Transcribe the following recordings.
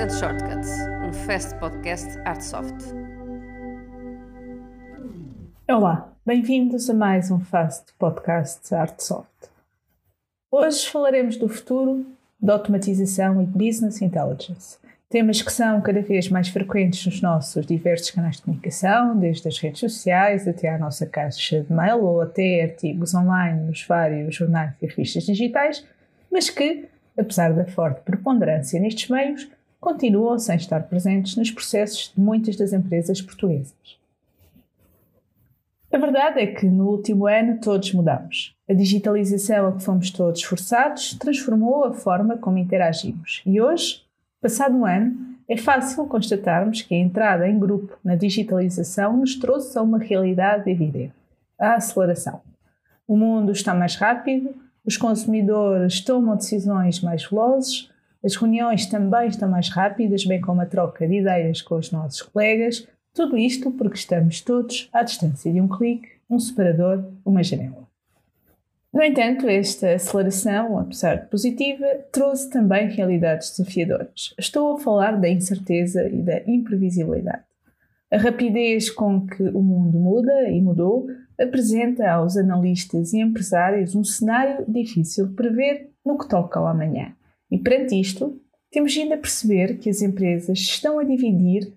and Shortcuts, um fast podcast Artsoft. Olá, bem-vindos a mais um fast podcast Artsoft. Hoje falaremos do futuro da automatização e business intelligence. Temas que são cada vez mais frequentes nos nossos diversos canais de comunicação, desde as redes sociais até à nossa caixa de mail ou até artigos online nos vários jornais e revistas digitais, mas que, apesar da forte preponderância nestes meios, continuam sem estar presentes nos processos de muitas das empresas portuguesas. A verdade é que no último ano todos mudamos. A digitalização a que fomos todos forçados transformou a forma como interagimos e hoje, passado um ano, é fácil constatarmos que a entrada em grupo na digitalização nos trouxe a uma realidade evidente: a aceleração. O mundo está mais rápido, os consumidores tomam decisões mais velozes, as reuniões também estão mais rápidas, bem como a troca de ideias com os nossos colegas. Tudo isto porque estamos todos à distância de um clique, um separador, uma janela. No entanto, esta aceleração, apesar de positiva, trouxe também realidades desafiadoras. Estou a falar da incerteza e da imprevisibilidade. A rapidez com que o mundo muda e mudou apresenta aos analistas e empresários um cenário difícil de prever no que toca ao amanhã. E perante isto, temos ainda a perceber que as empresas estão a dividir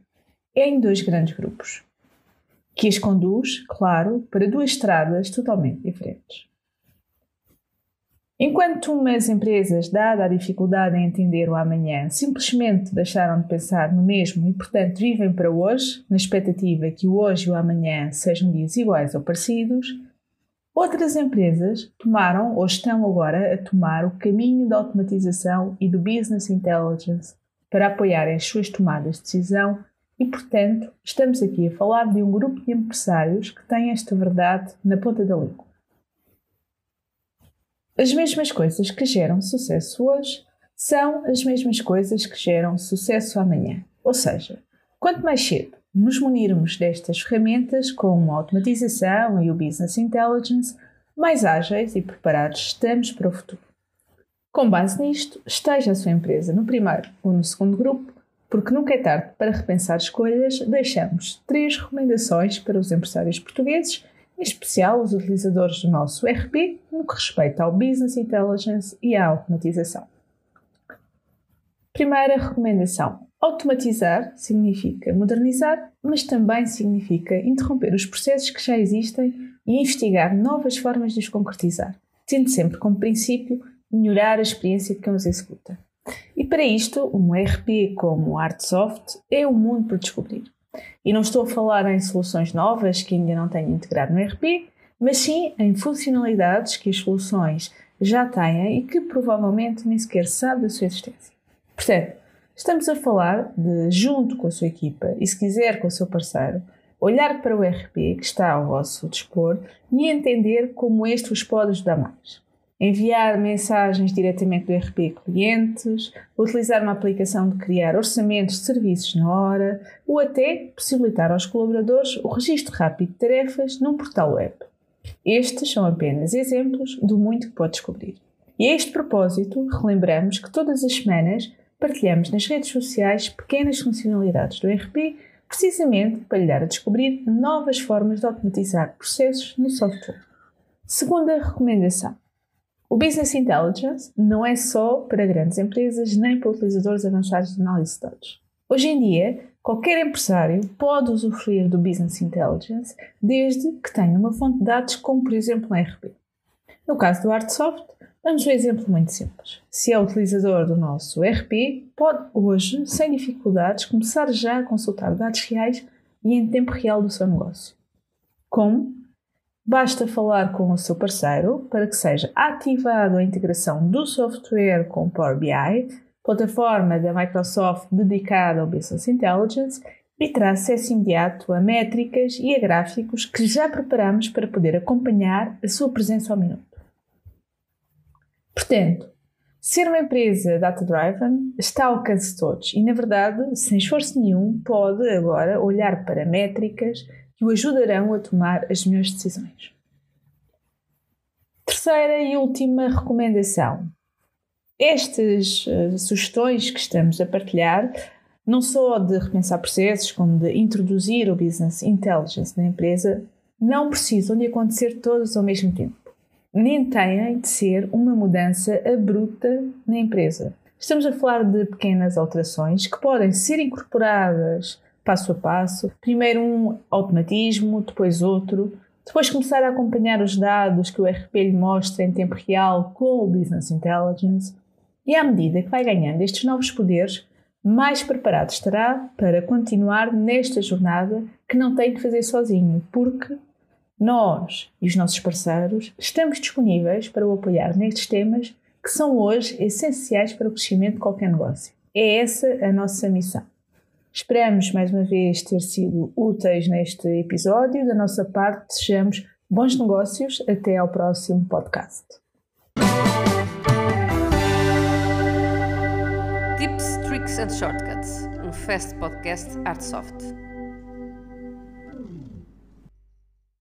em dois grandes grupos, que as conduz, claro, para duas estradas totalmente diferentes. Enquanto umas empresas, dada a dificuldade em entender o amanhã, simplesmente deixaram de pensar no mesmo e, portanto, vivem para hoje, na expectativa que o hoje e o amanhã sejam dias iguais ou parecidos, Outras empresas tomaram ou estão agora a tomar o caminho da automatização e do business intelligence para apoiarem as suas tomadas de decisão e, portanto, estamos aqui a falar de um grupo de empresários que têm esta verdade na ponta da língua. As mesmas coisas que geram sucesso hoje são as mesmas coisas que geram sucesso amanhã. Ou seja, quanto mais cedo nos munirmos destas ferramentas como a automatização e o business intelligence, mais ágeis e preparados estamos para o futuro. Com base nisto, esteja a sua empresa no primeiro ou no segundo grupo, porque nunca é tarde para repensar escolhas, deixamos três recomendações para os empresários portugueses, em especial os utilizadores do nosso RP, no que respeita ao Business Intelligence e à automatização. Primeira recomendação: Automatizar significa modernizar, mas também significa interromper os processos que já existem e investigar novas formas de os concretizar, tendo sempre como princípio melhorar a experiência de quem os executa. E para isto, um ERP como Artsoft é o mundo por descobrir. E não estou a falar em soluções novas que ainda não tenho integrado no ERP, mas sim em funcionalidades que as soluções já têm e que provavelmente nem sequer sabe da sua existência. Portanto, Estamos a falar de, junto com a sua equipa e, se quiser, com o seu parceiro, olhar para o RP que está ao vosso dispor e entender como este vos pode ajudar mais. Enviar mensagens diretamente do RP clientes, utilizar uma aplicação de criar orçamentos de serviços na hora ou até possibilitar aos colaboradores o registro rápido de tarefas num portal web. Estes são apenas exemplos do muito que pode descobrir. E a este propósito, relembramos que todas as semanas partilhamos nas redes sociais pequenas funcionalidades do ERP, precisamente para lhe dar a descobrir novas formas de automatizar processos no software. Segunda recomendação. O Business Intelligence não é só para grandes empresas nem para utilizadores avançados de análise de dados. Hoje em dia, qualquer empresário pode usufruir do Business Intelligence desde que tenha uma fonte de dados como, por exemplo, um ERP. No caso do Artsoft, Damos um exemplo muito simples. Se é utilizador do nosso RP, pode hoje, sem dificuldades, começar já a consultar dados reais e em tempo real do seu negócio. Como? Basta falar com o seu parceiro para que seja ativada a integração do software com Power BI, plataforma da Microsoft dedicada ao Business Intelligence, e terá acesso imediato a métricas e a gráficos que já preparamos para poder acompanhar a sua presença ao minuto. Portanto, ser uma empresa data-driven está ao alcance de todos e, na verdade, sem esforço nenhum, pode agora olhar para métricas que o ajudarão a tomar as melhores decisões. Terceira e última recomendação. Estas uh, sugestões que estamos a partilhar, não só de repensar processos, como de introduzir o business intelligence na empresa, não precisam de acontecer todos ao mesmo tempo. Nem têm de ser uma mudança abrupta na empresa. Estamos a falar de pequenas alterações que podem ser incorporadas passo a passo. Primeiro um automatismo, depois outro. Depois começar a acompanhar os dados que o RP lhe mostra em tempo real com o Business Intelligence. E à medida que vai ganhando estes novos poderes, mais preparado estará para continuar nesta jornada que não tem de fazer sozinho, porque nós e os nossos parceiros estamos disponíveis para o apoiar nestes temas que são hoje essenciais para o crescimento de qualquer negócio. É essa a nossa missão. Esperamos mais uma vez ter sido úteis neste episódio. Da nossa parte, desejamos bons negócios. Até ao próximo podcast. Tips, Tricks and Shortcuts um Fast Podcast Artsoft.